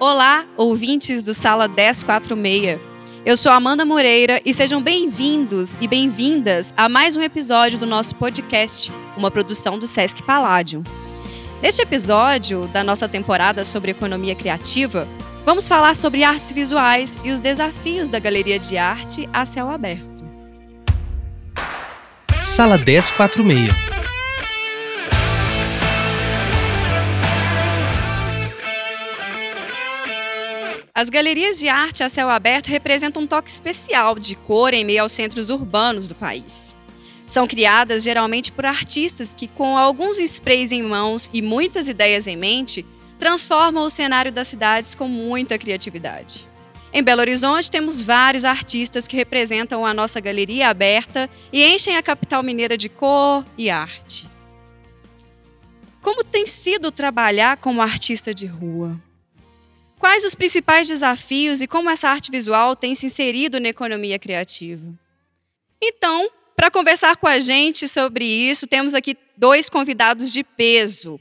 Olá, ouvintes do Sala 1046. Eu sou Amanda Moreira e sejam bem-vindos e bem-vindas a mais um episódio do nosso podcast, uma produção do Sesc Palladium. Neste episódio da nossa temporada sobre economia criativa, vamos falar sobre artes visuais e os desafios da galeria de arte a céu aberto. Sala 1046 As galerias de arte a céu aberto representam um toque especial de cor em meio aos centros urbanos do país. São criadas geralmente por artistas que, com alguns sprays em mãos e muitas ideias em mente, transformam o cenário das cidades com muita criatividade. Em Belo Horizonte, temos vários artistas que representam a nossa galeria aberta e enchem a capital mineira de cor e arte. Como tem sido trabalhar como artista de rua? Quais os principais desafios e como essa arte visual tem se inserido na economia criativa? Então, para conversar com a gente sobre isso, temos aqui dois convidados de peso.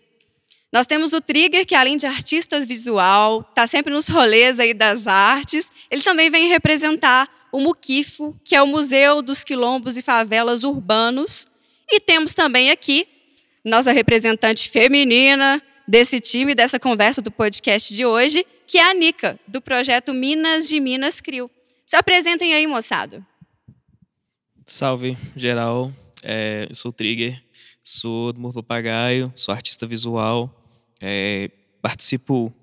Nós temos o Trigger, que além de artista visual, está sempre nos rolês aí das artes. Ele também vem representar o Muquifo, que é o Museu dos Quilombos e Favelas Urbanos. E temos também aqui nossa representante feminina desse time, dessa conversa do podcast de hoje, que é a Nica, do projeto Minas de Minas Crio. Se apresentem aí, moçada. Salve, geral. É, eu sou o Trigger, sou do Morto Pagaio, sou artista visual, é, participo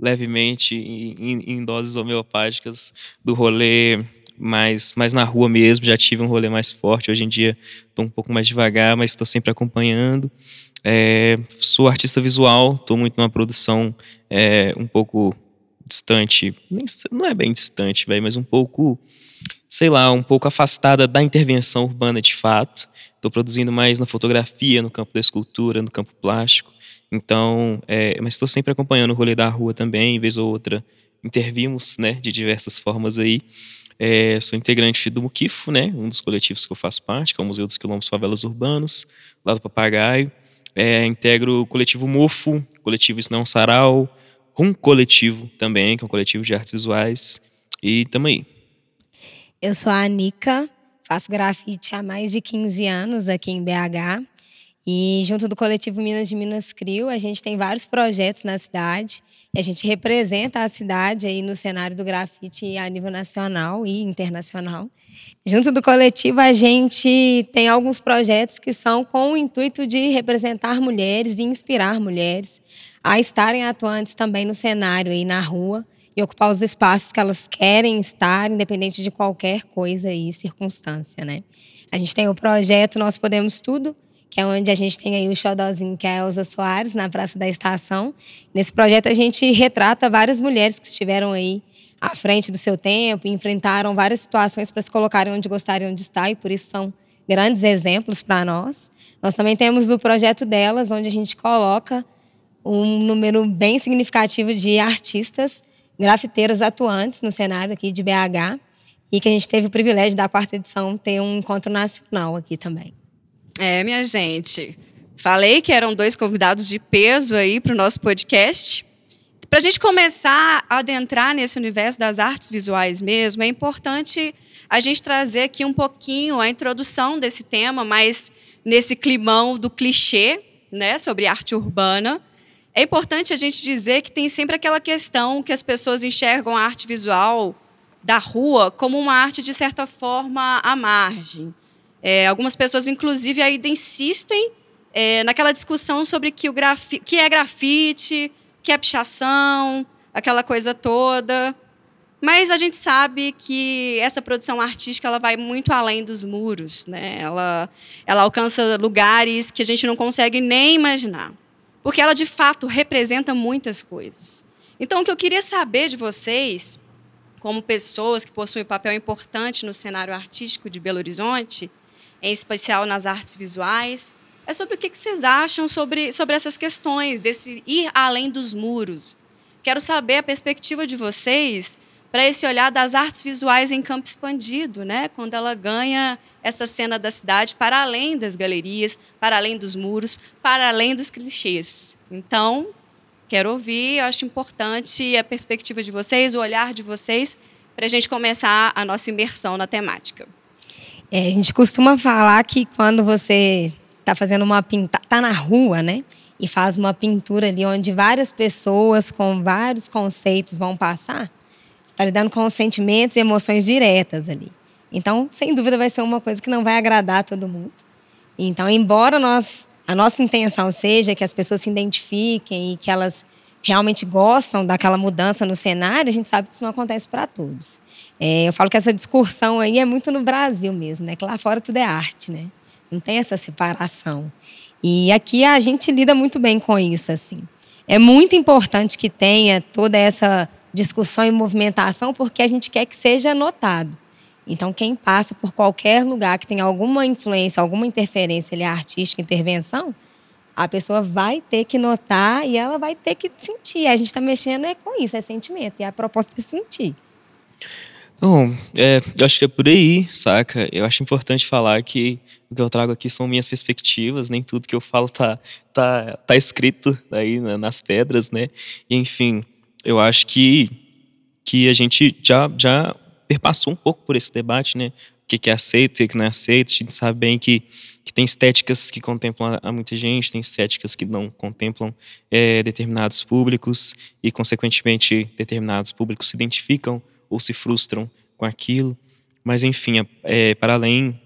levemente em, em, doses homeopáticas do rolê mais, mais na rua mesmo, já tive um rolê mais forte, hoje em dia estou um pouco mais devagar, mas estou sempre acompanhando. É, sou artista visual, estou muito numa produção é, um pouco distante, não é bem distante, mas um pouco, sei lá, um pouco afastada da intervenção urbana de fato. Estou produzindo mais na fotografia, no campo da escultura, no campo plástico. Então, é, mas estou sempre acompanhando o rolê da rua também, vez ou outra intervimos, né, de diversas formas aí. É, sou integrante do Muquifo, né, um dos coletivos que eu faço parte, que é o Museu dos Quilombos Favelas Urbanos, lá do Papagaio. É, integro o coletivo Mofo, coletivo Isso Não Sarau, Rum Coletivo também, que é um coletivo de artes visuais. E tamo aí. Eu sou a Anica, faço grafite há mais de 15 anos aqui em BH. E junto do coletivo Minas de Minas Crio, a gente tem vários projetos na cidade. E a gente representa a cidade aí no cenário do grafite a nível nacional e internacional. Junto do coletivo, a gente tem alguns projetos que são com o intuito de representar mulheres e inspirar mulheres a estarem atuantes também no cenário aí na rua e ocupar os espaços que elas querem estar, independente de qualquer coisa e circunstância, né? A gente tem o projeto Nós Podemos Tudo, que é onde a gente tem aí o xodózinho, que é a Elza Soares, na Praça da Estação. Nesse projeto a gente retrata várias mulheres que estiveram aí à frente do seu tempo, enfrentaram várias situações para se colocarem onde gostariam de estar e por isso são grandes exemplos para nós. Nós também temos o projeto delas, onde a gente coloca um número bem significativo de artistas grafiteiras atuantes no cenário aqui de BH e que a gente teve o privilégio da quarta edição ter um encontro nacional aqui também. É, minha gente. Falei que eram dois convidados de peso aí para o nosso podcast. Para a gente começar a adentrar nesse universo das artes visuais mesmo, é importante a gente trazer aqui um pouquinho a introdução desse tema, mas nesse climão do clichê, né, sobre arte urbana. É importante a gente dizer que tem sempre aquela questão que as pessoas enxergam a arte visual da rua como uma arte de certa forma à margem. É, algumas pessoas, inclusive, ainda insistem é, naquela discussão sobre que, o grafi que é grafite, que é pichação, aquela coisa toda. Mas a gente sabe que essa produção artística ela vai muito além dos muros, né? Ela, ela alcança lugares que a gente não consegue nem imaginar, porque ela de fato representa muitas coisas. Então, o que eu queria saber de vocês, como pessoas que possuem papel importante no cenário artístico de Belo Horizonte, em especial nas artes visuais, é sobre o que vocês acham sobre, sobre essas questões, desse ir além dos muros. Quero saber a perspectiva de vocês para esse olhar das artes visuais em campo expandido, né? quando ela ganha essa cena da cidade para além das galerias, para além dos muros, para além dos clichês. Então, quero ouvir, eu acho importante a perspectiva de vocês, o olhar de vocês, para a gente começar a nossa imersão na temática. É, a gente costuma falar que quando você está fazendo uma pinta, tá na rua, né? E faz uma pintura ali onde várias pessoas com vários conceitos vão passar, você está lidando com sentimentos e emoções diretas ali. Então, sem dúvida, vai ser uma coisa que não vai agradar todo mundo. Então, embora nós, a nossa intenção seja que as pessoas se identifiquem e que elas realmente gostam daquela mudança no cenário, a gente sabe que isso não acontece para todos. É, eu falo que essa discussão aí é muito no Brasil mesmo, né? Que lá fora tudo é arte, né? Não tem essa separação. E aqui a gente lida muito bem com isso, assim. É muito importante que tenha toda essa discussão e movimentação, porque a gente quer que seja notado. Então, quem passa por qualquer lugar que tem alguma influência, alguma interferência ali, artística, intervenção, a pessoa vai ter que notar e ela vai ter que sentir. A gente está mexendo é com isso, é sentimento. E a proposta é sentir. Bom, é, eu acho que é por aí, saca? Eu acho importante falar que o que eu trago aqui são minhas perspectivas, nem tudo que eu falo tá, tá, tá escrito aí nas pedras, né? E, enfim, eu acho que, que a gente já, já perpassou um pouco por esse debate, né? O que é aceito, o que não é aceito. A gente sabe bem que, que tem estéticas que contemplam a, muita gente, tem estéticas que não contemplam é, determinados públicos e, consequentemente, determinados públicos se identificam ou se frustram com aquilo. Mas, enfim, é, para além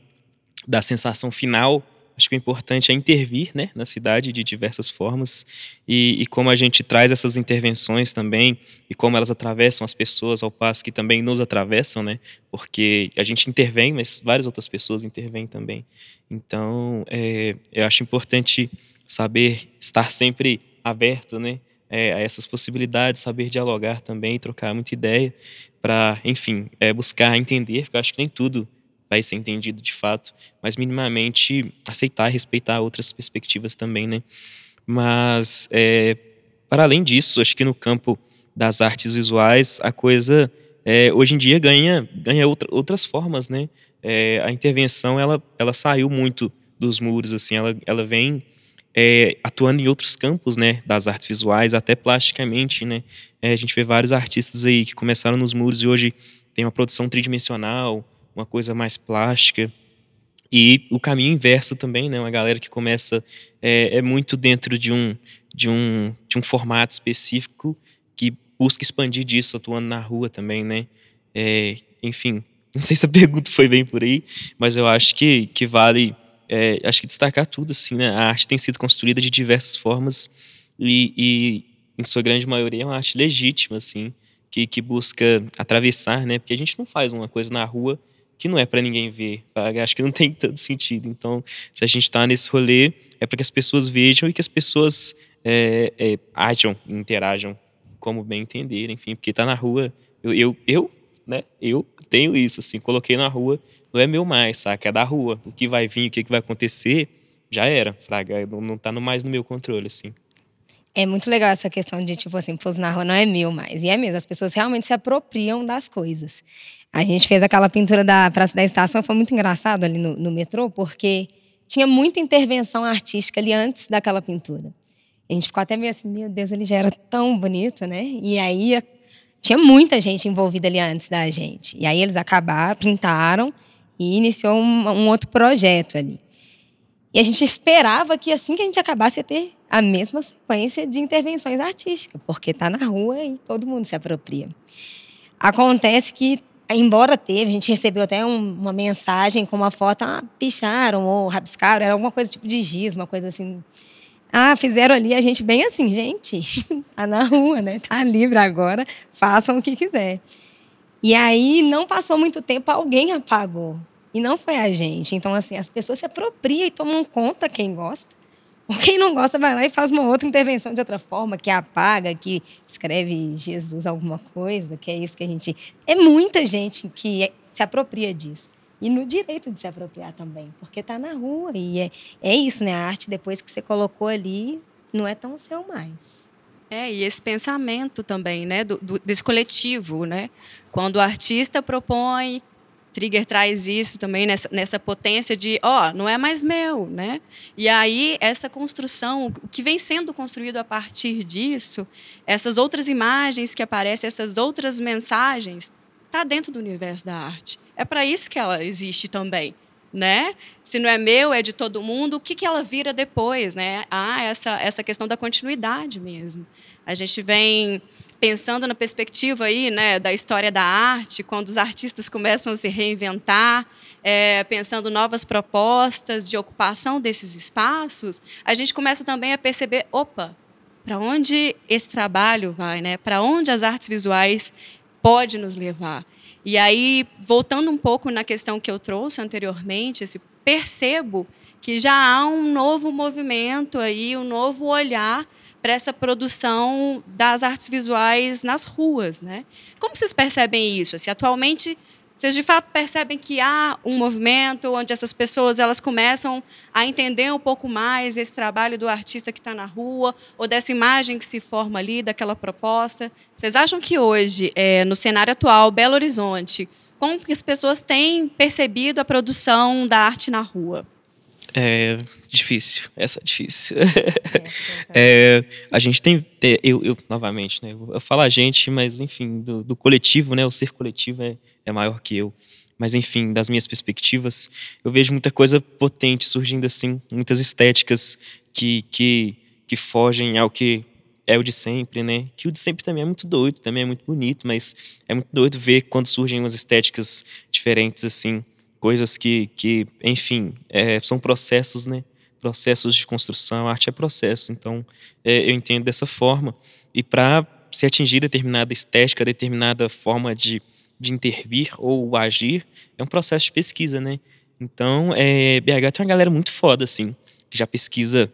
da sensação final acho que o importante é intervir né, na cidade de diversas formas e, e, como a gente traz essas intervenções também e como elas atravessam as pessoas ao passo que também nos atravessam, né? Porque a gente intervém, mas várias outras pessoas intervêm também. Então, é, eu acho importante saber estar sempre aberto, né? É, a essas possibilidades, saber dialogar também, trocar muita ideia para, enfim, é, buscar entender, porque eu acho que nem tudo vai ser entendido de fato, mas minimamente aceitar, respeitar outras perspectivas também, né? Mas, é, para além disso, acho que no campo das artes visuais, a coisa é, hoje em dia ganha, ganha outra, outras formas, né? É, a intervenção, ela, ela saiu muito dos muros, assim, ela, ela vem é, atuando em outros campos, né, das artes visuais, até plasticamente, né? É, a gente vê vários artistas aí que começaram nos muros e hoje tem uma produção tridimensional, uma coisa mais plástica. E o caminho inverso também, né? Uma galera que começa é, é, muito dentro de um, de, um, de um formato específico que busca expandir disso, atuando na rua também, né? É, enfim, não sei se a pergunta foi bem por aí, mas eu acho que, que vale, é, acho que destacar tudo, assim, né? A arte tem sido construída de diversas formas e, e em sua grande maioria, é uma arte legítima, assim, que, que busca atravessar, né? Porque a gente não faz uma coisa na rua que não é para ninguém ver. Acho que não tem tanto sentido. Então, se a gente está nesse rolê, é para que as pessoas vejam e que as pessoas é, é, ajam, interajam como bem entender, enfim, porque tá na rua. Eu, eu, eu, né? Eu tenho isso, assim, coloquei na rua, não é meu mais, saca? É da rua. O que vai vir, o que, que vai acontecer, já era, fraga. Não, não tá no mais no meu controle, assim. É muito legal essa questão de, tipo assim, pôs na rua não é meu mais. E é mesmo, as pessoas realmente se apropriam das coisas. A gente fez aquela pintura da Praça da Estação, foi muito engraçado ali no, no metrô, porque tinha muita intervenção artística ali antes daquela pintura. A gente ficou até meio assim, meu Deus, ele já era tão bonito, né? E aí tinha muita gente envolvida ali antes da gente. E aí eles acabaram, pintaram e iniciou um, um outro projeto ali. E a gente esperava que assim que a gente acabasse ia ter a mesma sequência de intervenções artísticas, porque está na rua e todo mundo se apropria. Acontece que embora teve, a gente recebeu até um, uma mensagem com uma foto, ah, picharam ou rabiscaram, era alguma coisa tipo de giz, uma coisa assim. Ah, fizeram ali a gente bem assim, gente, tá na rua, né? Tá livre agora, façam o que quiser. E aí não passou muito tempo, alguém apagou. E não foi a gente. Então, assim, as pessoas se apropriam e tomam conta quem gosta. Quem não gosta vai lá e faz uma outra intervenção de outra forma, que apaga, que escreve Jesus alguma coisa, que é isso que a gente. É muita gente que se apropria disso. E no direito de se apropriar também, porque está na rua. E é, é isso, né? A arte, depois que você colocou ali, não é tão seu mais. É, e esse pensamento também, né, do, do, desse coletivo, né? Quando o artista propõe Trigger traz isso também nessa, nessa potência de, ó, oh, não é mais meu, né? E aí essa construção, o que vem sendo construído a partir disso, essas outras imagens que aparecem, essas outras mensagens, está dentro do universo da arte. É para isso que ela existe também, né? Se não é meu, é de todo mundo. O que, que ela vira depois, né? Ah, essa essa questão da continuidade mesmo. A gente vem pensando na perspectiva aí, né, da história da arte, quando os artistas começam a se reinventar, é, pensando novas propostas de ocupação desses espaços, a gente começa também a perceber, opa, para onde esse trabalho vai, né? Para onde as artes visuais pode nos levar? E aí, voltando um pouco na questão que eu trouxe anteriormente, esse percebo que já há um novo movimento aí, um novo olhar para essa produção das artes visuais nas ruas, né? Como vocês percebem isso? Se atualmente vocês de fato percebem que há um movimento onde essas pessoas elas começam a entender um pouco mais esse trabalho do artista que está na rua ou dessa imagem que se forma ali, daquela proposta. Vocês acham que hoje, é, no cenário atual, Belo Horizonte, como que as pessoas têm percebido a produção da arte na rua? É difícil, essa é difícil. É, a gente tem, eu, eu novamente, né, eu falo a gente, mas enfim, do, do coletivo, né, o ser coletivo é, é maior que eu. Mas enfim, das minhas perspectivas, eu vejo muita coisa potente surgindo assim, muitas estéticas que, que, que fogem ao que é o de sempre, né? Que o de sempre também é muito doido, também é muito bonito, mas é muito doido ver quando surgem umas estéticas diferentes assim coisas que, que enfim, é, são processos, né? Processos de construção, arte é processo. Então, é, eu entendo dessa forma. E para se atingir determinada estética, determinada forma de, de intervir ou agir, é um processo de pesquisa, né? Então, é, BH tem uma galera muito foda, assim, que já pesquisa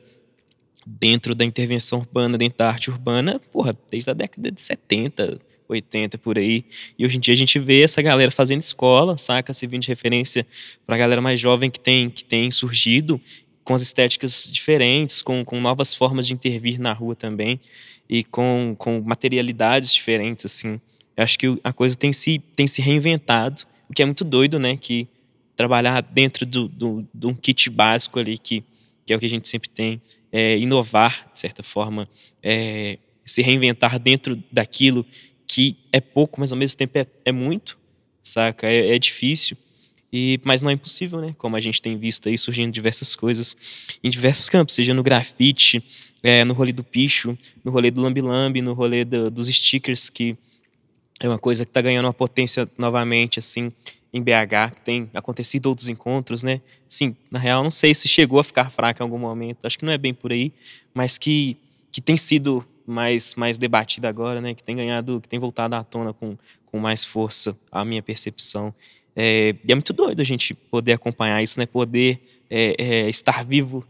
dentro da intervenção urbana, dentro da arte urbana, porra, desde a década de 70, 80 por aí. E hoje em dia a gente vê essa galera fazendo escola, saca? Servindo de referência para a galera mais jovem que tem, que tem surgido com as estéticas diferentes, com, com novas formas de intervir na rua também e com, com materialidades diferentes, assim. Eu acho que a coisa tem se, tem se reinventado, o que é muito doido, né? Que trabalhar dentro do, do, de um kit básico ali, que, que é o que a gente sempre tem, é, inovar, de certa forma, é, se reinventar dentro daquilo que é pouco, mas ao mesmo tempo é, é muito, saca? É, é, difícil, e, mas não é impossível, né? Como a gente tem visto aí surgindo diversas coisas em diversos campos, seja no grafite, é, no rolê do picho, no rolê do lambi-lambi, no rolê do, dos stickers, que é uma coisa que está ganhando uma potência novamente, assim, em BH, que tem acontecido outros encontros, né? Sim, na real, não sei se chegou a ficar fraca em algum momento, acho que não é bem por aí, mas que, que tem sido mais, mais debatida agora, né? Que tem ganhado, que tem voltado à tona com, com mais força, a minha percepção. É, e é muito doido a gente poder acompanhar isso, né? Poder é, é, estar vivo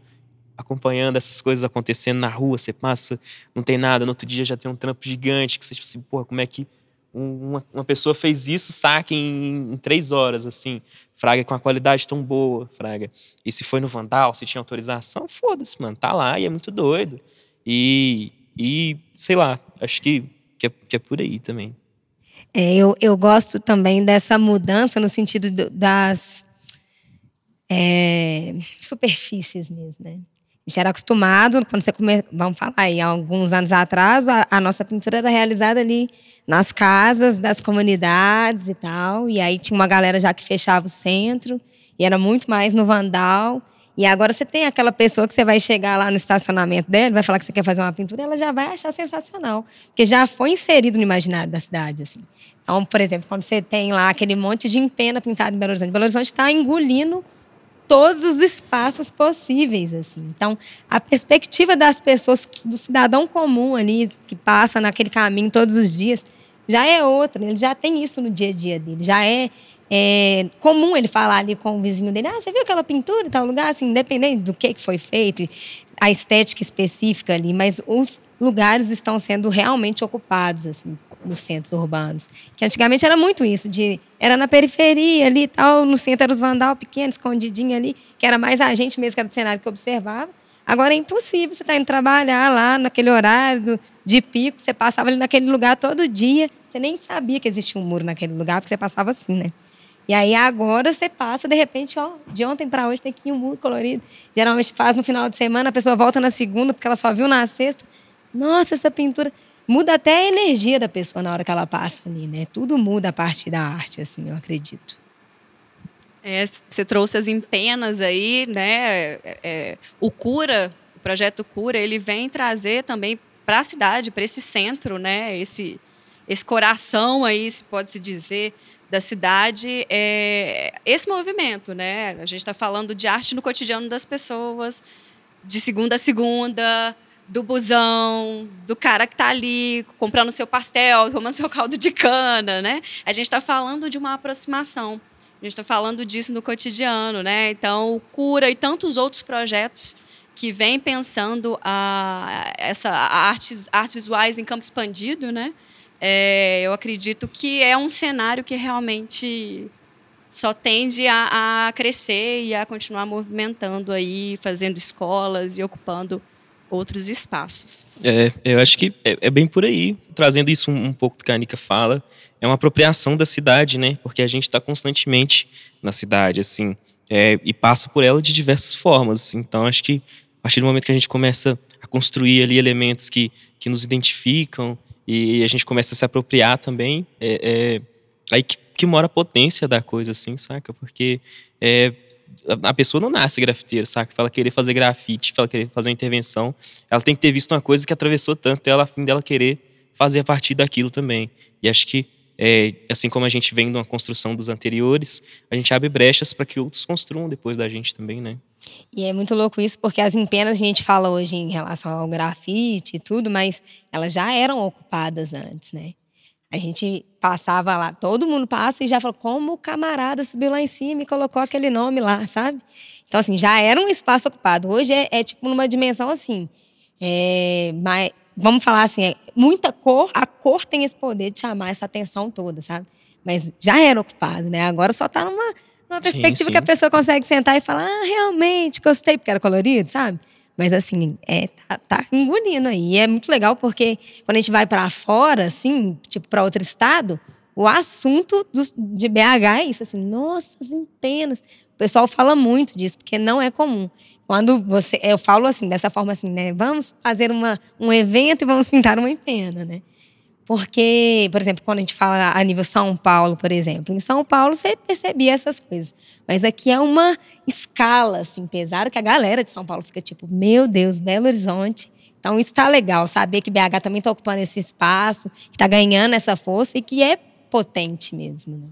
acompanhando essas coisas acontecendo na rua, você passa, não tem nada, no outro dia já tem um trampo gigante, que você tipo assim, porra, como é que uma, uma pessoa fez isso, saque em, em, três horas, assim, fraga, com a qualidade tão boa, fraga. E se foi no Vandal, se tinha autorização, foda-se, mano, tá lá e é muito doido. E, e, sei lá, acho que, que, é, que é por aí também. É, eu, eu gosto também dessa mudança no sentido do, das é, superfícies mesmo, né? A gente era acostumado, quando você come, vamos falar aí, alguns anos atrás, a, a, nossa pintura era realizada ali nas casas das comunidades e tal. E aí tinha uma galera já que fechava o centro, e era muito mais no Vandal. E agora você tem aquela pessoa que você vai chegar lá no estacionamento dela, vai falar que você quer fazer uma pintura, ela já vai achar sensacional, porque já foi inserido no imaginário da cidade, assim. Então, por exemplo, quando você tem lá aquele monte de empena pintado em Belo Horizonte, Belo Horizonte está engolindo todos os espaços possíveis, assim. Então, a perspectiva das pessoas, do cidadão comum ali, que passa naquele caminho todos os dias, já é outra. Ele já tem isso no dia a dia dele. Já é é comum ele falar ali com o vizinho dele, ah, você viu aquela pintura em tal lugar, assim, independente do que, que foi feito, a estética específica ali, mas os lugares estão sendo realmente ocupados, assim, nos centros urbanos. Que antigamente era muito isso, de era na periferia ali tal, no centro era os vandal pequenos, escondidinho ali, que era mais a gente mesmo que era do cenário que observava. Agora é impossível você estar tá indo trabalhar lá naquele horário do, de pico, você passava ali naquele lugar todo dia, você nem sabia que existia um muro naquele lugar, porque você passava assim, né? E aí agora você passa, de repente, ó, de ontem para hoje tem que ir um mundo colorido. Geralmente faz no final de semana, a pessoa volta na segunda, porque ela só viu na sexta. Nossa, essa pintura. Muda até a energia da pessoa na hora que ela passa ali, né? Tudo muda a partir da arte, assim, eu acredito. É, você trouxe as empenas aí, né? É, é, o Cura, o projeto Cura, ele vem trazer também para a cidade, para esse centro, né? Esse, esse coração aí, se pode se dizer, da cidade, é esse movimento, né? A gente está falando de arte no cotidiano das pessoas, de segunda a segunda, do busão, do cara que está ali comprando seu pastel, tomando seu caldo de cana, né? A gente está falando de uma aproximação. A gente está falando disso no cotidiano, né? Então, o Cura e tantos outros projetos que vêm pensando a, essa a artes, artes visuais em campo expandido, né? É, eu acredito que é um cenário que realmente só tende a, a, crescer e a continuar movimentando aí, fazendo escolas e ocupando outros espaços. É, eu acho que é, é bem por aí, trazendo isso um, um, pouco do que a Anica fala, é uma apropriação da cidade, né? Porque a gente está constantemente na cidade, assim, é, e passa por ela de diversas formas. Então, acho que a partir do momento que a gente começa a construir ali elementos que, que nos identificam e a gente começa a se apropriar também, é, é aí que, que, mora a potência da coisa, assim, saca? Porque é, a pessoa não nasce grafiteira, saca? Ela querer fazer grafite, ela querer fazer uma intervenção, ela tem que ter visto uma coisa que atravessou tanto ela, a fim dela querer fazer a partir daquilo também. E acho que, é, assim como a gente vem de uma construção dos anteriores, a gente abre brechas para que outros construam depois da gente também, né? E é muito louco isso, porque as empenas a gente fala hoje em relação ao grafite e tudo, mas elas já eram ocupadas antes, né? A gente passava lá, todo mundo passa e já fala, como o camarada subiu lá em cima e colocou aquele nome lá, sabe? Então, assim, já era um espaço ocupado. Hoje é, é tipo numa dimensão assim. É, mas, vamos falar assim, é, muita cor, a cor tem esse poder de chamar essa atenção toda, sabe? Mas já era ocupado, né? Agora só está numa uma perspectiva sim, sim. que a pessoa consegue sentar e falar, ah, realmente, gostei, porque era colorido, sabe? Mas assim, é, tá, tá engolindo aí. E é muito legal porque quando a gente vai para fora, assim, tipo, para outro estado, o assunto do, de BH é isso, assim, nossa, as empenas. O pessoal fala muito disso, porque não é comum. Quando você. Eu falo assim, dessa forma assim, né? Vamos fazer uma, um evento e vamos pintar uma empena, né? Porque, por exemplo, quando a gente fala a nível São Paulo, por exemplo, em São Paulo você percebia essas coisas. Mas aqui é uma escala, assim, pesada, que a galera de São Paulo fica tipo, meu Deus, Belo Horizonte. Então isso está legal, saber que BH também está ocupando esse espaço, que está ganhando essa força e que é potente mesmo. Né?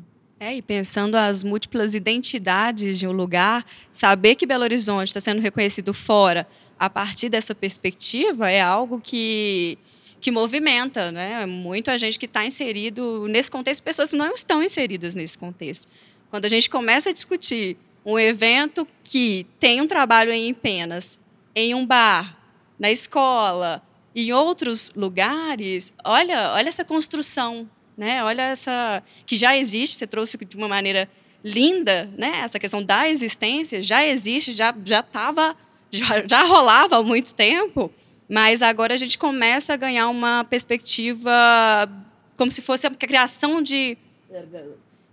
É, e pensando as múltiplas identidades de um lugar, saber que Belo Horizonte está sendo reconhecido fora a partir dessa perspectiva é algo que que movimenta, né? Muito a gente que está inserido nesse contexto, pessoas que não estão inseridas nesse contexto. Quando a gente começa a discutir um evento que tem um trabalho em penas, em um bar, na escola, em outros lugares, olha, olha essa construção, né? Olha essa que já existe, você trouxe de uma maneira linda, né? Essa questão da existência já existe, já já estava já, já rolava há muito tempo mas agora a gente começa a ganhar uma perspectiva como se fosse a criação de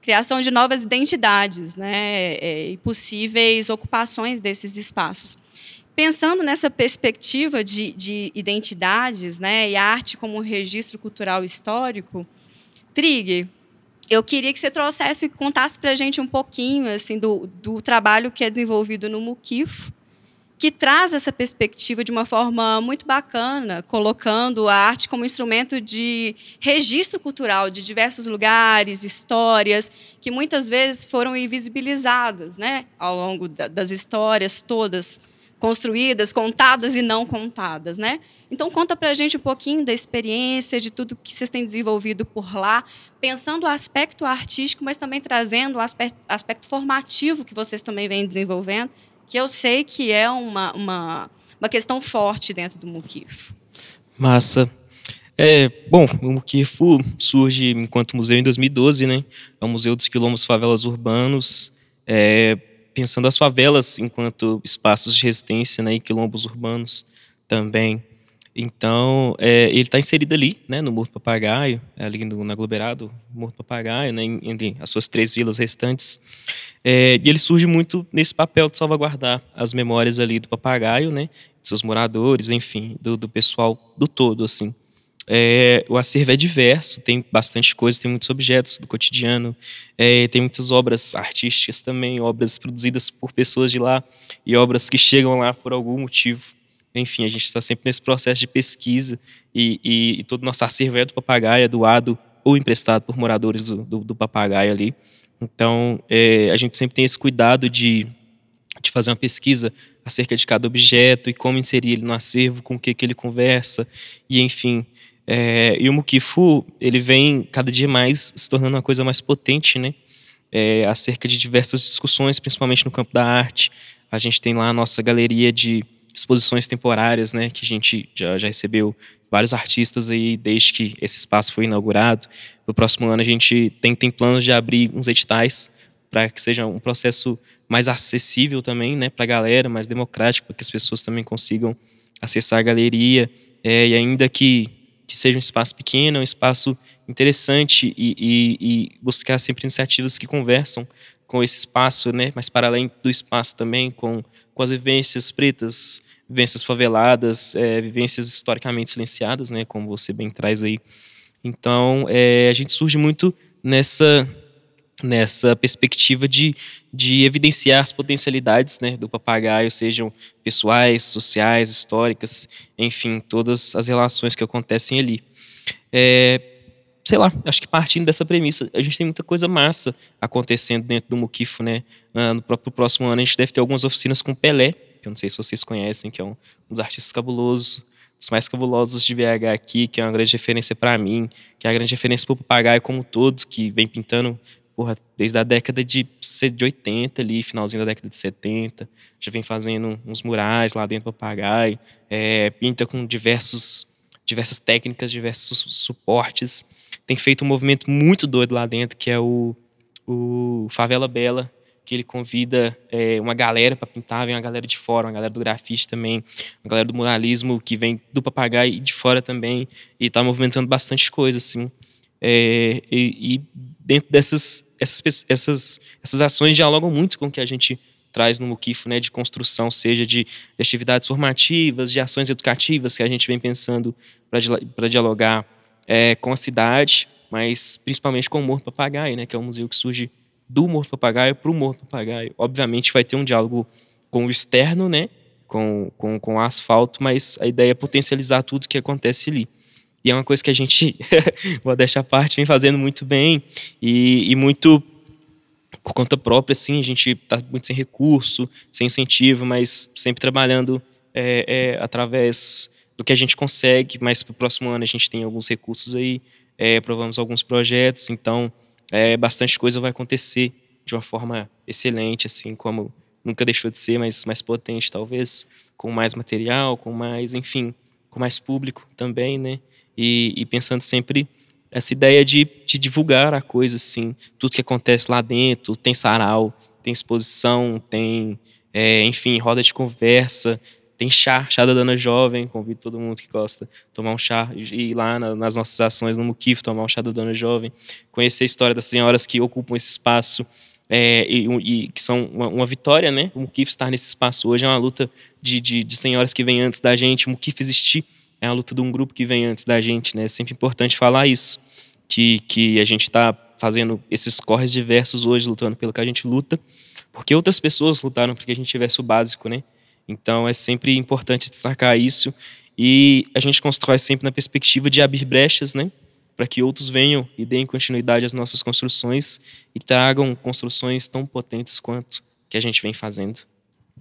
criação de novas identidades, né, é, e possíveis ocupações desses espaços. Pensando nessa perspectiva de, de identidades, né, e arte como um registro cultural histórico, Trig, eu queria que você trouxesse, contasse para a gente um pouquinho assim do, do trabalho que é desenvolvido no Muquifo que traz essa perspectiva de uma forma muito bacana, colocando a arte como instrumento de registro cultural de diversos lugares, histórias, que muitas vezes foram invisibilizadas né, ao longo das histórias todas construídas, contadas e não contadas, né? Então conta para a gente um pouquinho da experiência, de tudo que vocês têm desenvolvido por lá, pensando o aspecto artístico, mas também trazendo o aspecto, aspecto formativo que vocês também vêm desenvolvendo que eu sei que é uma, uma, uma questão forte dentro do Muquifo. Massa. É, bom, o Muquifo surge enquanto museu em 2012, né? É o Museu dos Quilombos Favelas Urbanos, é, pensando as favelas enquanto espaços de resistência né, e quilombos urbanos também. Então, é, ele está inserido ali, né, no Morro do Papagaio, ali no, na Aglomerado, Morro do Papagaio, né, entre as suas três vilas restantes. É, e ele surge muito nesse papel de salvaguardar as memórias ali do papagaio, né, de seus moradores, enfim, do, do pessoal do todo, assim. É, o acervo é diverso, tem bastante coisa, tem muitos objetos do cotidiano, é, tem muitas obras artísticas também, obras produzidas por pessoas de lá e obras que chegam lá por algum motivo. Enfim, a gente está sempre nesse processo de pesquisa e, e, e todo o nosso acervo é do papagaio, é doado ou emprestado por moradores do, do, do papagaio ali. Então, é, a gente sempre tem esse cuidado de, de fazer uma pesquisa acerca de cada objeto e como inserir ele no acervo, com o que, que ele conversa, e enfim, é, e o Mukifu, ele vem cada dia mais se tornando uma coisa mais potente, né? É, acerca de diversas discussões, principalmente no campo da arte. A gente tem lá a nossa galeria de exposições temporárias, né? Que a gente já, já recebeu vários artistas aí desde que esse espaço foi inaugurado. No próximo ano a gente tem, tem planos de abrir uns editais para que seja um processo mais acessível também, né, para a galera, mais democrático, para que as pessoas também consigam acessar a galeria. É, e ainda que que seja um espaço pequeno, um espaço interessante e, e, e, buscar sempre iniciativas que conversam com esse espaço, né? Mas para além do espaço também com, com as vivências pretas, vivências faveladas, é, vivências historicamente silenciadas, né? Como você bem traz aí. Então, é, a gente surge muito nessa nessa perspectiva de, de evidenciar as potencialidades né, do papagaio, sejam pessoais, sociais, históricas, enfim, todas as relações que acontecem ali. É, sei lá, acho que partindo dessa premissa, a gente tem muita coisa massa acontecendo dentro do Muquifo, né? Ah, no próprio próximo ano a gente deve ter algumas oficinas com Pelé, que eu não sei se vocês conhecem, que é um, um dos artistas cabulosos, dos mais cabulosos de BH aqui, que é uma grande referência para mim, que é a grande referência para o papagaio como todo, que vem pintando porra, desde a década de, de 80 ali, finalzinho da década de 70, já vem fazendo uns murais lá dentro do papagaio, é, pinta com diversos, diversas técnicas, diversos suportes. Tem feito um movimento muito doido lá dentro, que é o, o Favela Bela, que ele convida é, uma galera para pintar, vem uma galera de fora, uma galera do grafite também, uma galera do muralismo que vem do papagaio e de fora também, e está movimentando bastante coisa, assim. É, e, e, dentro dessas essas, essas, essas ações dialogam muito com o que a gente traz no Muquifo, né, de construção, seja de, de, atividades formativas, de ações educativas que a gente vem pensando para dialogar é, com a cidade, mas principalmente com o Morro Papagaio, né, que é um museu que surge do Morro Papagaio para o Morro Papagaio. Obviamente vai ter um diálogo com o externo, né, com, com, com o asfalto, mas a ideia é potencializar tudo que acontece ali. E é uma coisa que a gente, vou deixar a parte, vem fazendo muito bem e, e muito por conta própria, assim, a gente está muito sem recurso, sem incentivo, mas sempre trabalhando é, é, através do que a gente consegue. Mas para o próximo ano a gente tem alguns recursos aí, é, aprovamos alguns projetos, então é, bastante coisa vai acontecer de uma forma excelente, assim, como nunca deixou de ser, mas mais potente, talvez, com mais material, com mais, enfim, com mais público também, né? e, e pensando sempre essa ideia de, de, divulgar a coisa, assim, tudo que acontece lá dentro, tem sarau, tem exposição, tem, é, enfim, roda de conversa, tem chá, chá da Dona Jovem, convido todo mundo que gosta tomar um chá e ir lá na, nas nossas ações no Muquif tomar um chá da Dona Jovem, conhecer a história das senhoras que ocupam esse espaço é, e, e, que são uma, uma, vitória, né? O Muquif estar nesse espaço hoje é uma luta de, de, de senhoras que vêm antes da gente, o Muquif existir é a luta de um grupo que vem antes da gente, né? É sempre importante falar isso, que, que a gente está fazendo esses corres diversos hoje, lutando pelo que a gente luta, porque outras pessoas lutaram para que a gente tivesse o básico, né? Então é sempre importante destacar isso e a gente constrói sempre na perspectiva de abrir brechas, né? Para que outros venham e deem continuidade às nossas construções e tragam construções tão potentes quanto que a gente vem fazendo.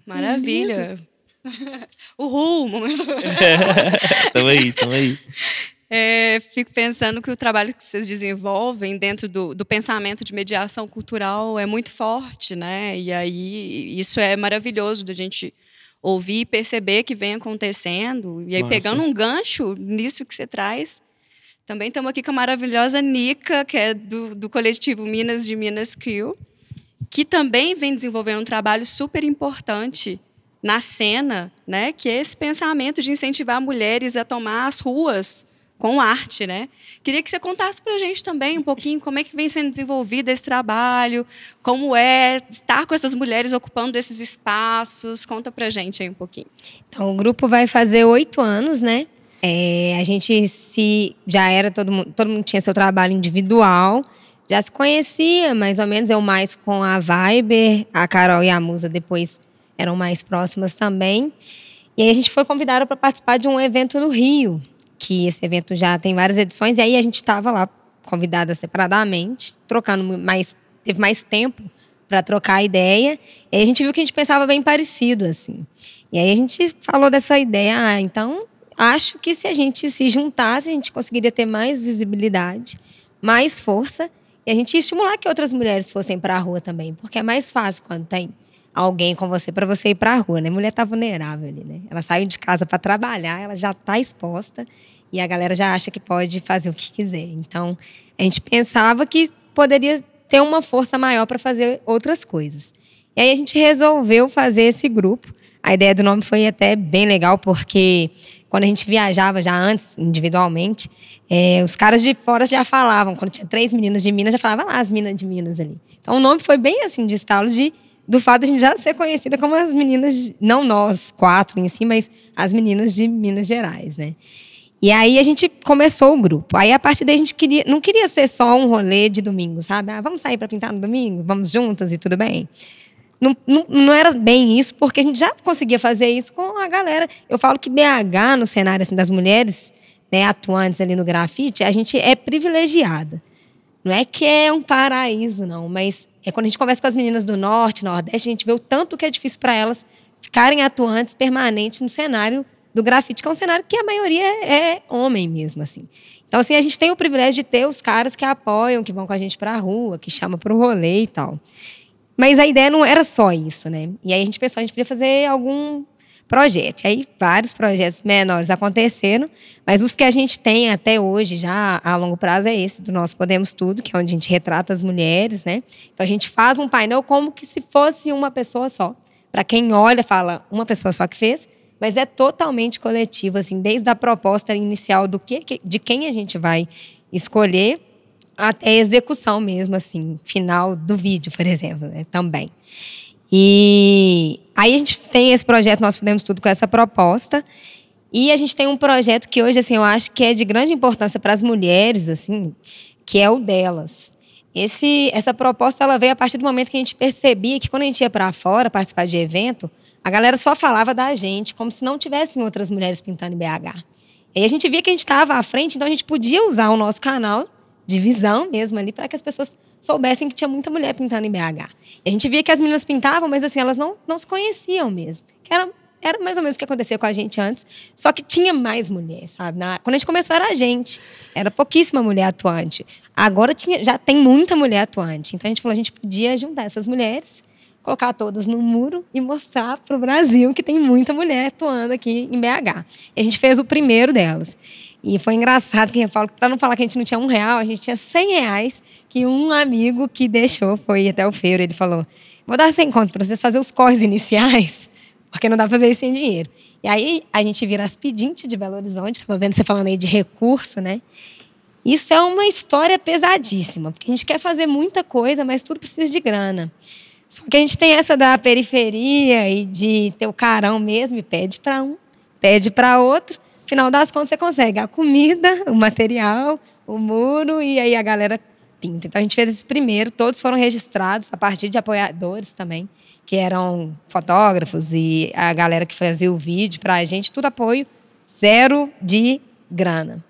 Maravilha! Uhul, momento. tamo aí, tamo aí. É, fico pensando que o trabalho que vocês desenvolvem dentro do, do, pensamento de mediação cultural é muito forte, né? E aí isso é maravilhoso da gente ouvir e perceber que vem acontecendo. E aí, Nossa. pegando um gancho nisso que você traz, também estamos aqui com a maravilhosa Nica, que é do, do coletivo Minas de Minas Crew, que também vem desenvolvendo um trabalho super importante na cena né? Que é esse pensamento de incentivar mulheres a tomar as ruas com arte, né? Queria que você contasse para a gente também um pouquinho como é que vem sendo desenvolvido esse trabalho, como é estar com essas mulheres ocupando esses espaços. Conta para a gente aí um pouquinho. Então, o grupo vai fazer oito anos, né? É, a gente se já era todo mundo, todo mundo tinha seu trabalho individual, já se conhecia mais ou menos eu mais com a Viber, a Carol e a Musa depois eram mais próximas também. E aí a gente foi convidada para participar de um evento no Rio, que esse evento já tem várias edições, e aí a gente estava lá convidada separadamente, trocando mais, teve mais tempo para trocar ideia, e aí a gente viu que a gente pensava bem parecido, assim. E aí a gente falou dessa ideia, ah, então acho que se a gente se juntasse, a gente conseguiria ter mais visibilidade, mais força, e a gente ia estimular que outras mulheres fossem para a rua também, porque é mais fácil quando tem alguém com você para você ir para a rua, né? Mulher tá vulnerável ali, né? Ela saiu de casa para trabalhar, ela já tá exposta e a galera já acha que pode fazer o que quiser. Então, a gente pensava que poderia ter uma força maior para fazer outras coisas. E aí a gente resolveu fazer esse grupo. A ideia do nome foi até bem legal, porque quando a gente viajava já antes, individualmente, é, os caras de fora já falavam. Quando tinha três meninas de Minas, já falavam lá as minas de Minas ali. Então o nome foi bem assim, de estalo de do fato de a gente já ser conhecida como as meninas, não nós quatro em si, mas as meninas de Minas Gerais, né? E aí a gente começou o grupo. Aí a partir daí a gente queria, não queria ser só um rolê de domingo, sabe? Ah, vamos sair para pintar no domingo, vamos juntas e tudo bem. Não, não, não, era bem isso, porque a gente já conseguia fazer isso com a galera. Eu falo que BH, no cenário assim, das mulheres né, atuantes ali no grafite, a gente é privilegiada. Não é que é um paraíso, não, mas é quando a gente conversa com as meninas do norte, nordeste, a gente vê o tanto que é difícil para elas ficarem atuantes permanentes no cenário do grafite, que é um cenário que a maioria é homem mesmo, assim. Então, assim, a gente tem o privilégio de ter os caras que apoiam, que vão com a gente para a rua, que chamam para o rolê e tal. Mas a ideia não era só isso, né? E aí a gente pensou, a gente podia fazer algum projeto. Aí vários projetos menores aconteceram, mas os que a gente tem até hoje, já a longo prazo, é esse do Nós Podemos Tudo, que é onde a gente retrata as mulheres, né? Então a gente faz um painel como que se fosse uma pessoa só. Para quem olha, fala uma pessoa só que fez, mas é totalmente coletivo, assim, desde a proposta inicial do que, de quem a gente vai escolher até a execução mesmo, assim, final do vídeo, por exemplo, né? também. E aí a gente tem esse projeto, nós podemos tudo com essa proposta. E a gente tem um projeto que hoje, assim, eu acho que é de grande importância para as mulheres, assim, que é o delas. Esse, essa proposta ela veio a partir do momento que a gente percebia que quando a gente ia para fora participar de evento, a galera só falava da gente como se não tivessem outras mulheres pintando em BH. E a gente via que a gente estava à frente, então a gente podia usar o nosso canal de visão mesmo ali para que as pessoas soubessem que tinha muita mulher pintando em BH. E a gente via que as meninas pintavam, mas assim, elas não, não se conheciam mesmo. Que era, era mais ou menos o que acontecia com a gente antes, só que tinha mais mulher, sabe? Na, quando a gente começou era a gente, era pouquíssima mulher atuante. Agora tinha, já tem muita mulher atuante. Então a gente falou, a gente podia juntar essas mulheres, colocar todas no muro e mostrar para o Brasil que tem muita mulher atuando aqui em BH. E a gente fez o primeiro delas. E foi engraçado que eu falo, para não falar que a gente não tinha um real, a gente tinha cem reais que um amigo que deixou foi até o feiro. Ele falou: vou dar 100 conto para vocês fazer os corres iniciais, porque não dá para fazer isso sem dinheiro. E aí a gente vira as pedintes de Belo Horizonte, estava vendo você falando aí de recurso, né? Isso é uma história pesadíssima, porque a gente quer fazer muita coisa, mas tudo precisa de grana. Só que a gente tem essa da periferia e de ter o carão mesmo e pede para um, pede para outro final das contas, você consegue a comida, o material, o muro e aí a galera pinta. Então a gente fez esse primeiro, todos foram registrados a partir de apoiadores também, que eram fotógrafos e a galera que fazia o vídeo para a gente, tudo apoio, zero de grana.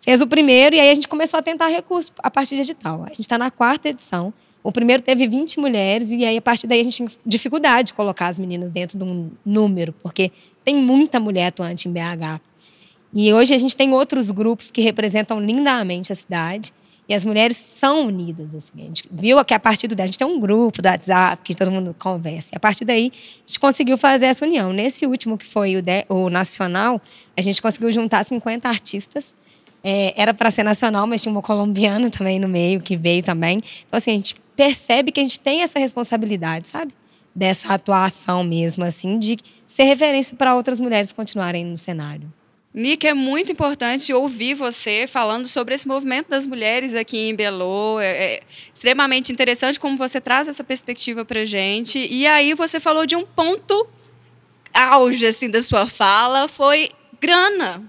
Fez o primeiro e aí a gente começou a tentar recursos a partir de edital. A gente está na quarta edição. O primeiro teve 20 mulheres e aí a partir daí a gente tinha dificuldade de colocar as meninas dentro de um número, porque tem muita mulher atuante em BH. E hoje a gente tem outros grupos que representam lindamente a cidade. E as mulheres são unidas. Assim. A gente viu que a partir do a gente tem um grupo do WhatsApp que todo mundo conversa. E a partir daí, a gente conseguiu fazer essa união. Nesse último, que foi o, de, o nacional, a gente conseguiu juntar 50 artistas. É, era para ser nacional, mas tinha uma colombiana também no meio, que veio também. Então, assim, a gente percebe que a gente tem essa responsabilidade, sabe? dessa atuação mesmo, assim, de ser referência para outras mulheres continuarem no cenário. Nica, é muito importante ouvir você falando sobre esse movimento das mulheres aqui em Belo. É, é extremamente interessante como você traz essa perspectiva para gente. E aí você falou de um ponto auge assim da sua fala, foi grana.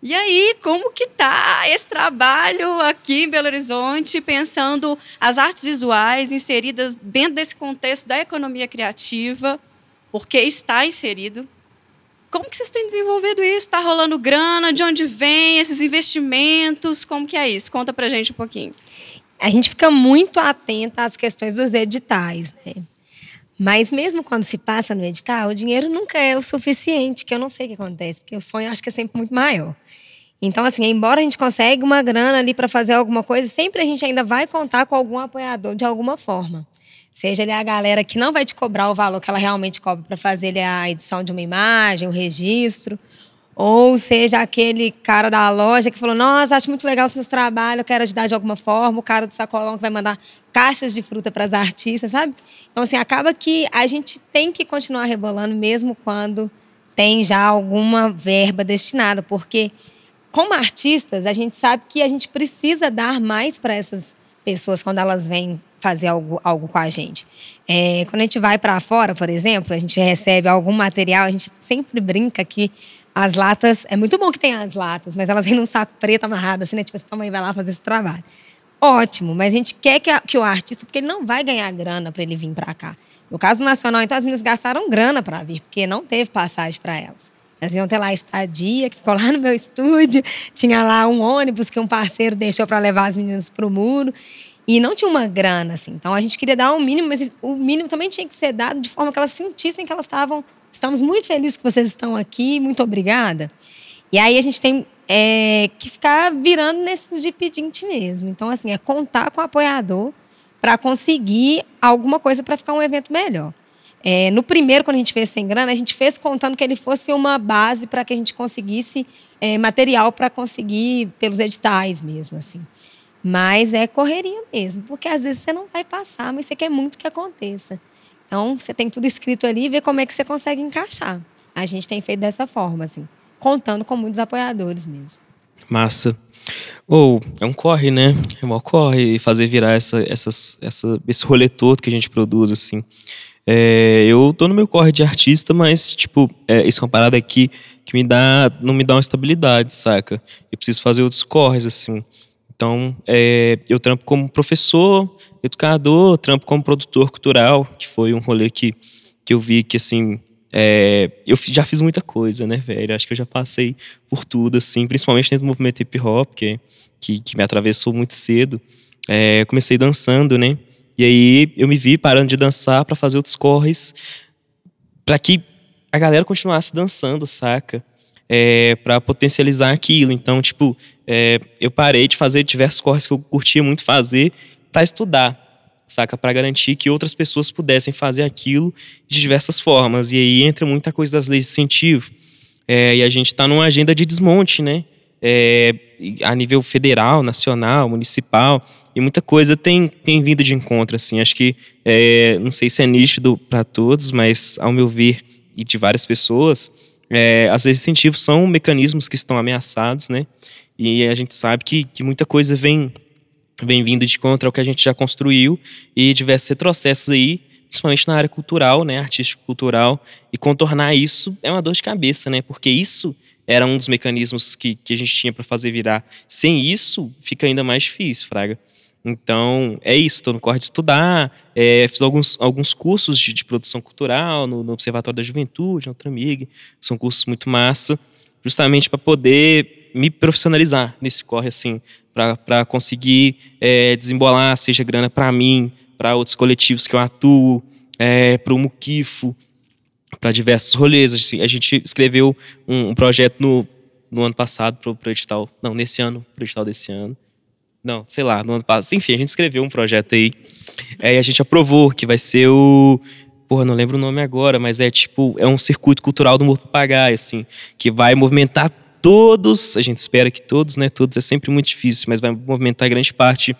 E aí, como que tá esse trabalho aqui em Belo Horizonte, pensando as artes visuais inseridas dentro desse contexto da economia criativa, porque está inserido? Como que vocês têm desenvolvido isso? Está rolando grana? De onde vem esses investimentos? Como que é isso? Conta pra gente um pouquinho. A gente fica muito atenta às questões dos editais, né? Mas mesmo quando se passa no edital, o dinheiro nunca é o suficiente, que eu não sei o que acontece, porque o sonho acho que é sempre muito maior. Então, assim, embora a gente consiga uma grana ali para fazer alguma coisa, sempre a gente ainda vai contar com algum apoiador de alguma forma. Seja ele a galera que não vai te cobrar o valor que ela realmente cobra para fazer a edição de uma imagem, o registro, ou seja aquele cara da loja que falou: Nossa, acho muito legal o seu trabalho, quero ajudar de alguma forma. O cara do sacolão que vai mandar caixas de fruta para as artistas, sabe? Então, assim, acaba que a gente tem que continuar rebolando mesmo quando tem já alguma verba destinada, porque como artistas, a gente sabe que a gente precisa dar mais para essas pessoas quando elas vêm fazer algo, algo com a gente. É, quando a gente vai para fora, por exemplo, a gente recebe algum material, a gente sempre brinca que as latas, é muito bom que tenha as latas, mas elas vêm num saco preto amarrado, assim, né? Tipo, essa mãe vai lá fazer esse trabalho. Ótimo, mas a gente quer que, a, que o artista, porque ele não vai ganhar grana para ele vir para cá. No caso nacional, então as meninas gastaram grana para vir, porque não teve passagem para elas. Elas iam ter lá a estadia, que ficou lá no meu estúdio, tinha lá um ônibus que um parceiro deixou para levar as meninas para o muro. E não tinha uma grana, assim. Então a gente queria dar um mínimo, mas o mínimo também tinha que ser dado de forma que elas sentissem que elas estavam Estamos muito felizes que vocês estão aqui, muito obrigada. E aí a gente tem é, que ficar virando nesses de pedinte mesmo. Então, assim, é contar com o apoiador para conseguir alguma coisa para ficar um evento melhor. É, no primeiro, quando a gente fez sem grana, a gente fez contando que ele fosse uma base para que a gente conseguisse é, material para conseguir pelos editais mesmo, assim. Mas é correria mesmo, porque às vezes você não vai passar, mas você quer muito que aconteça. Então, você tem tudo escrito ali e vê como é que você consegue encaixar. A gente tem feito dessa forma, assim, contando com muitos apoiadores mesmo. Massa. Ou oh, é um corre, né? É um corre fazer virar essa, essas, essa, esse rolê todo que a gente produz, assim. É, eu tô no meu corre de artista, mas, tipo, é, isso é uma parada aqui que me dá, não me dá uma estabilidade, saca? Eu preciso fazer outros corres, assim. Então, é, eu trampo como professor, educador, trampo como produtor cultural, que foi um rolê que, que eu vi que, assim, é, eu já fiz muita coisa, né, velho? Acho que eu já passei por tudo, assim, principalmente dentro do movimento hip hop, que, que, que me atravessou muito cedo. É, comecei dançando, né? E aí eu me vi parando de dançar para fazer outros corres, para que a galera continuasse dançando, saca? É, para potencializar aquilo. Então, tipo, é, eu parei de fazer diversos corres que eu curtia muito fazer para estudar, saca? Para garantir que outras pessoas pudessem fazer aquilo de diversas formas. E aí entra muita coisa das leis de incentivo. É, e a gente está numa agenda de desmonte, né? É, a nível federal, nacional, municipal, e muita coisa tem, tem vindo de encontro, assim. Acho que, é, não sei se é nítido para todos, mas ao meu ver, e de várias pessoas, é, as leis de incentivo são mecanismos que estão ameaçados, né? E a gente sabe que, que muita coisa vem, vem vindo de contra o que a gente já construiu e diversos retrocessos aí, principalmente na área cultural, né, artístico-cultural, e contornar isso é uma dor de cabeça, né? Porque isso era um dos mecanismos que, que a gente tinha para fazer virar. Sem isso, fica ainda mais difícil, Fraga. Então, é isso, estou no corre de estudar, é, fiz alguns, alguns cursos de, de produção cultural no, no, Observatório da Juventude, na Ultramig, são cursos muito massa, justamente para poder me profissionalizar nesse corre, assim, para conseguir é, desembolar, seja grana para mim, para outros coletivos que eu atuo, é, para o Muquifo, para diversos rolês. Assim, a gente escreveu um, um projeto no, no ano passado para o edital, não, nesse ano, para o edital desse ano. Não, sei lá, no ano passado. Enfim, a gente escreveu um projeto aí. É, e a gente aprovou, que vai ser o. Porra, não lembro o nome agora, mas é tipo, é um circuito cultural do Morro Papagaio, assim, que vai movimentar todos, a gente espera que todos, né? Todos é sempre muito difícil, mas vai movimentar grande parte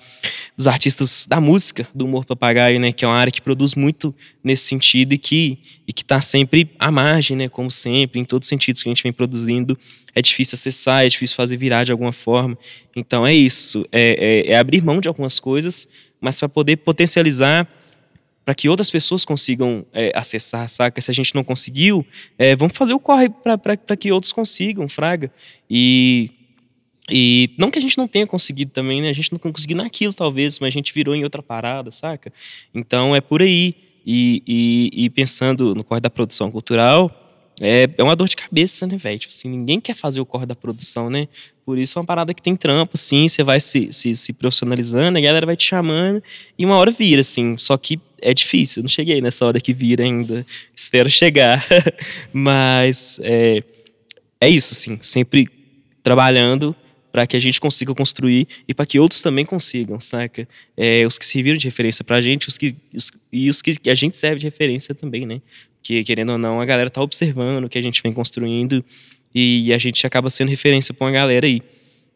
dos artistas da música, do humor papagaio, né? Que é uma área que produz muito nesse sentido e que e que está sempre à margem, né? Como sempre, em todos os sentidos que a gente vem produzindo, é difícil acessar, é difícil fazer virar de alguma forma. Então é isso, é, é, é abrir mão de algumas coisas, mas para poder potencializar para que outras pessoas consigam é, acessar, saca? Se a gente não conseguiu, é, vamos fazer o corre para que outros consigam, fraga. E, e não que a gente não tenha conseguido também, né? A gente não conseguiu naquilo, talvez, mas a gente virou em outra parada, saca? Então é por aí. E, e, e pensando no corre da produção cultural, é, é uma dor de cabeça, né, velho? Tipo assim, ninguém quer fazer o corre da produção, né? Por isso é uma parada que tem trampo, sim, você vai se, se, se profissionalizando, a galera vai te chamando e uma hora vira, assim. Só que é difícil, não cheguei nessa hora que vira ainda. Espero chegar. Mas é, é isso, assim, sempre trabalhando para que a gente consiga construir e para que outros também consigam, saca? É, os que serviram de referência para a gente os que, os, e os que a gente serve de referência também, né? Que, querendo ou não, a galera tá observando o que a gente vem construindo e a gente acaba sendo referência para uma galera aí.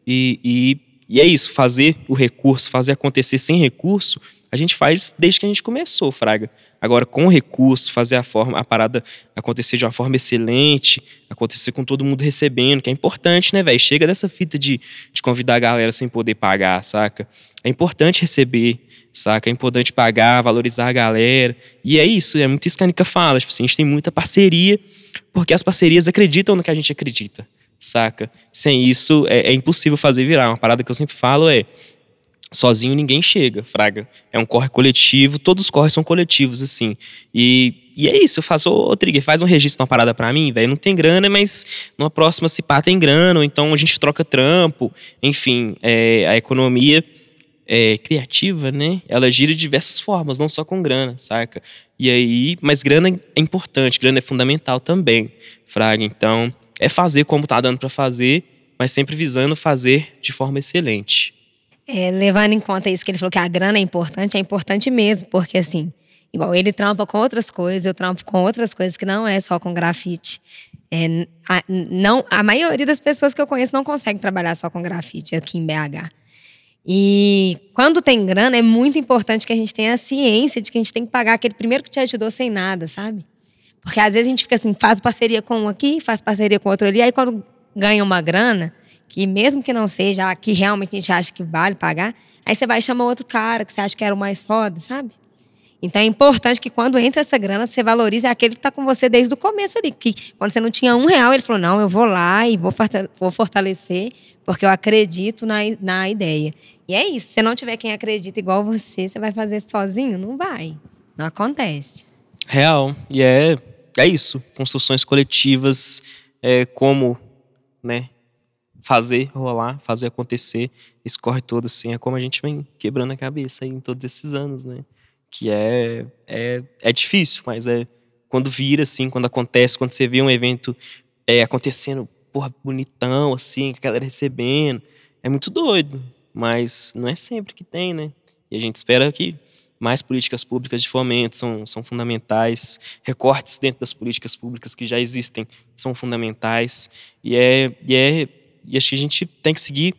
E, e, e, é isso, fazer o recurso, fazer acontecer sem recurso, a gente faz desde que a gente começou, Fraga. Agora, com recurso, fazer a, forma, a parada acontecer de uma forma excelente, acontecer com todo mundo recebendo, que é importante, né, velho? Chega dessa fita de, de convidar a galera sem poder pagar, saca? É importante receber, saca? É importante pagar, valorizar a galera. E é isso, é muito isso que a Nica fala. Tipo assim, a gente tem muita parceria, porque as parcerias acreditam no que a gente acredita, saca? Sem isso, é, é impossível fazer virar. Uma parada que eu sempre falo é sozinho ninguém chega, fraga. É um corre coletivo, todos os corres são coletivos, assim. E, e é isso, eu faço, ô Trigger, faz um registro, uma parada pra mim, velho. Não tem grana, mas numa próxima se pá tem grana, ou então a gente troca trampo. Enfim, é, a economia é, criativa, né? Ela gira de diversas formas, não só com grana, saca? E aí, mas grana é importante, grana é fundamental também, fraga. Então, é fazer como tá dando para fazer, mas sempre visando fazer de forma excelente. É, levando em conta isso que ele falou que a grana é importante, é importante mesmo, porque assim, igual ele trampa com outras coisas, eu trampo com outras coisas que não é só com grafite. É, a, não, a maioria das pessoas que eu conheço não consegue trabalhar só com grafite aqui em BH. E quando tem grana, é muito importante que a gente tenha a ciência de que a gente tem que pagar aquele primeiro que te ajudou sem nada, sabe? Porque às vezes a gente fica assim, faz parceria com um aqui, faz parceria com outro ali, aí quando ganha uma grana, que mesmo que não seja a que realmente a gente acha que vale pagar, aí você vai e chama outro cara que você acha que era o mais foda, sabe? Então é importante que quando entra essa grana, você valorize aquele que está com você desde o começo ali. Que quando você não tinha um real, ele falou: não, eu vou lá e vou fortalecer, porque eu acredito na, na ideia. E é isso. Se não tiver quem acredita igual você, você vai fazer sozinho? Não vai. Não acontece. Real. E é, é isso. Construções coletivas, é como, né? Fazer rolar, fazer acontecer, escorre todo assim. É como a gente vem quebrando a cabeça em todos esses anos, né? Que é, é, é difícil, mas é quando vira, assim, quando acontece, quando você vê um evento é, acontecendo, porra, bonitão, assim, a galera recebendo. É muito doido. Mas não é sempre que tem, né? E a gente espera que mais políticas públicas de fomento são, são fundamentais, recortes dentro das políticas públicas que já existem são fundamentais, e, é, e, é, e acho que a gente tem que seguir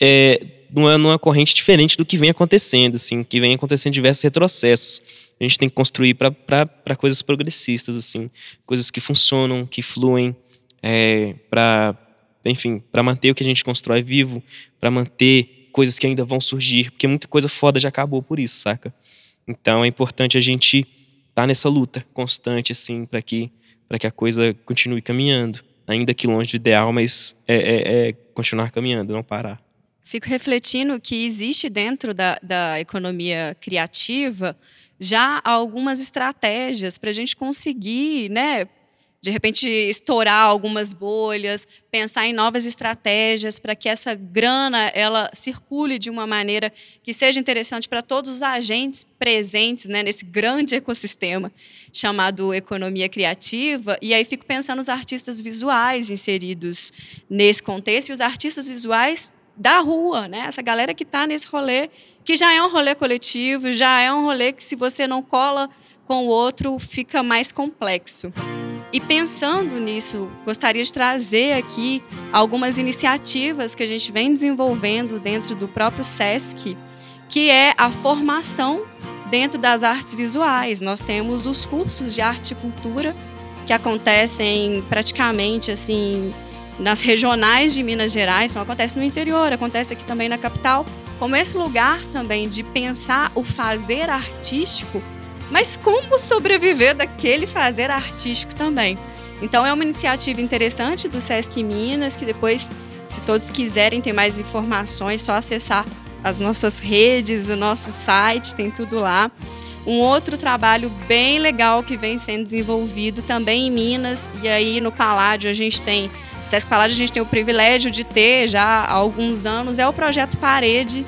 é, numa, numa corrente diferente do que vem acontecendo, assim, que vem acontecendo diversos retrocessos. A gente tem que construir para coisas progressistas, assim, coisas que funcionam, que fluem, é, para enfim, para manter o que a gente constrói vivo, para manter coisas que ainda vão surgir, porque muita coisa foda já acabou por isso, saca? Então é importante a gente estar tá nessa luta constante, assim, para que, que a coisa continue caminhando. Ainda que longe do ideal, mas é, é, é continuar caminhando, não parar. Fico refletindo que existe dentro da, da economia criativa já algumas estratégias para a gente conseguir né, de repente estourar algumas bolhas, pensar em novas estratégias para que essa grana ela circule de uma maneira que seja interessante para todos os agentes presentes né, nesse grande ecossistema chamado economia criativa. E aí fico pensando nos artistas visuais inseridos nesse contexto e os artistas visuais da rua, né? Essa galera que está nesse rolê, que já é um rolê coletivo, já é um rolê que se você não cola com o outro, fica mais complexo. E pensando nisso, gostaria de trazer aqui algumas iniciativas que a gente vem desenvolvendo dentro do próprio SESC, que é a formação dentro das artes visuais. Nós temos os cursos de arte e cultura que acontecem praticamente assim nas regionais de Minas Gerais, não acontece no interior, acontece aqui também na capital, como esse lugar também de pensar o fazer artístico mas como sobreviver daquele fazer artístico também? Então é uma iniciativa interessante do Sesc Minas, que depois, se todos quiserem ter mais informações, só acessar as nossas redes, o nosso site, tem tudo lá. Um outro trabalho bem legal que vem sendo desenvolvido também em Minas, e aí no Paládio a gente tem, no Sesc Paládio a gente tem o privilégio de ter já há alguns anos, é o projeto Parede,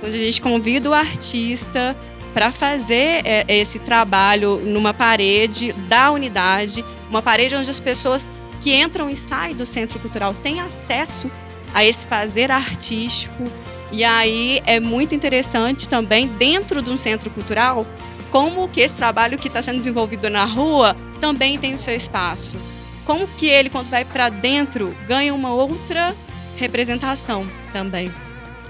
onde a gente convida o artista para fazer é, esse trabalho numa parede da unidade, uma parede onde as pessoas que entram e saem do centro cultural têm acesso a esse fazer artístico. E aí é muito interessante também, dentro de um centro cultural, como que esse trabalho que está sendo desenvolvido na rua também tem o seu espaço. Como que ele, quando vai para dentro, ganha uma outra representação também.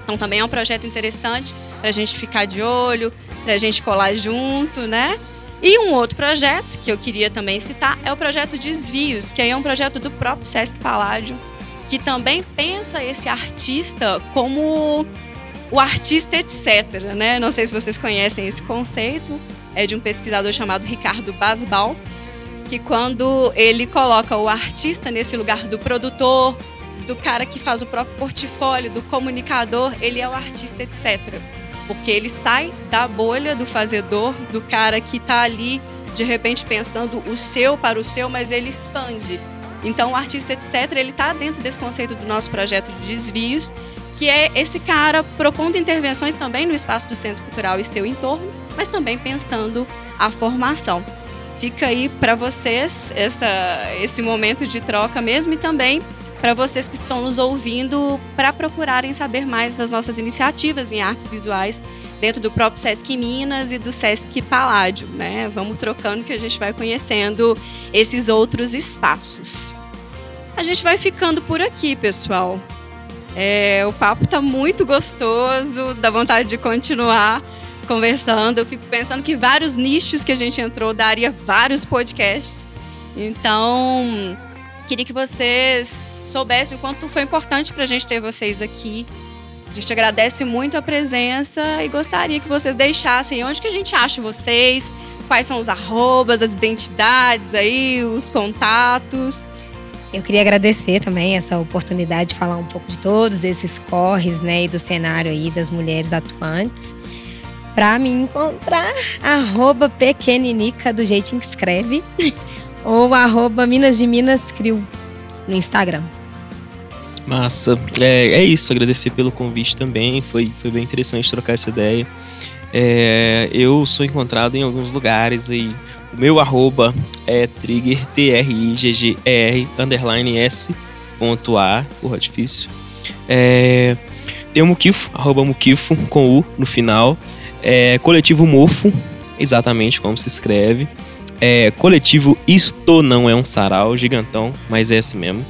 Então também é um projeto interessante para a gente ficar de olho, para a gente colar junto, né? E um outro projeto que eu queria também citar é o projeto Desvios, que aí é um projeto do próprio Sesc Paládio, que também pensa esse artista como o artista etc, né? Não sei se vocês conhecem esse conceito, é de um pesquisador chamado Ricardo Basbal, que quando ele coloca o artista nesse lugar do produtor, do cara que faz o próprio portfólio, do comunicador, ele é o artista, etc. Porque ele sai da bolha do fazedor, do cara que está ali de repente pensando o seu para o seu, mas ele expande. Então, o artista, etc., ele está dentro desse conceito do nosso projeto de desvios, que é esse cara propondo intervenções também no espaço do Centro Cultural e seu entorno, mas também pensando a formação. Fica aí para vocês essa, esse momento de troca mesmo e também para vocês que estão nos ouvindo para procurarem saber mais das nossas iniciativas em artes visuais dentro do próprio Sesc Minas e do Sesc Paládio, né? Vamos trocando que a gente vai conhecendo esses outros espaços. A gente vai ficando por aqui, pessoal. É, o papo está muito gostoso, dá vontade de continuar conversando. Eu fico pensando que vários nichos que a gente entrou daria vários podcasts. Então, Queria que vocês soubessem o quanto foi importante para a gente ter vocês aqui. A gente agradece muito a presença e gostaria que vocês deixassem onde que a gente acha vocês, quais são os arrobas, as identidades aí, os contatos. Eu queria agradecer também essa oportunidade de falar um pouco de todos esses corres, né, e do cenário aí das mulheres atuantes. Para me encontrar, arroba pequeninica do jeitinho que escreve. ou arroba Minas de Minas Crio no Instagram. Massa. É, é isso, agradecer pelo convite também. Foi, foi bem interessante trocar essa ideia. É, eu sou encontrado em alguns lugares aí. O meu arroba é trigger, T-R-I-G-G-E-R, underline S, ponto A, porra, difícil. É, tem o Mukifo, arroba Mukifo, com U no final. É, coletivo Mofo, exatamente como se escreve. É, coletivo Isto Não É Um Sarau, gigantão, mas é esse mesmo.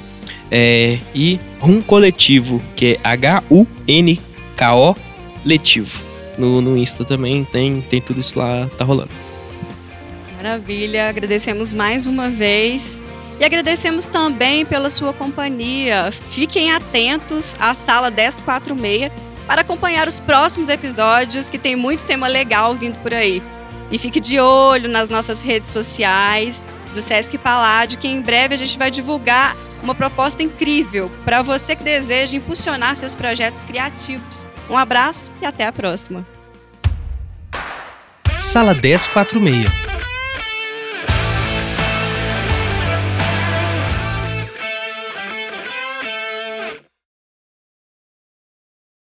É, e um coletivo, que é H-U-N-K-O Letivo. No, no Insta também tem, tem tudo isso lá, tá rolando. Maravilha, agradecemos mais uma vez. E agradecemos também pela sua companhia. Fiquem atentos à sala 1046 para acompanhar os próximos episódios, que tem muito tema legal vindo por aí. E fique de olho nas nossas redes sociais do Sesc Paládio, que em breve a gente vai divulgar uma proposta incrível para você que deseja impulsionar seus projetos criativos. Um abraço e até a próxima. Sala 1046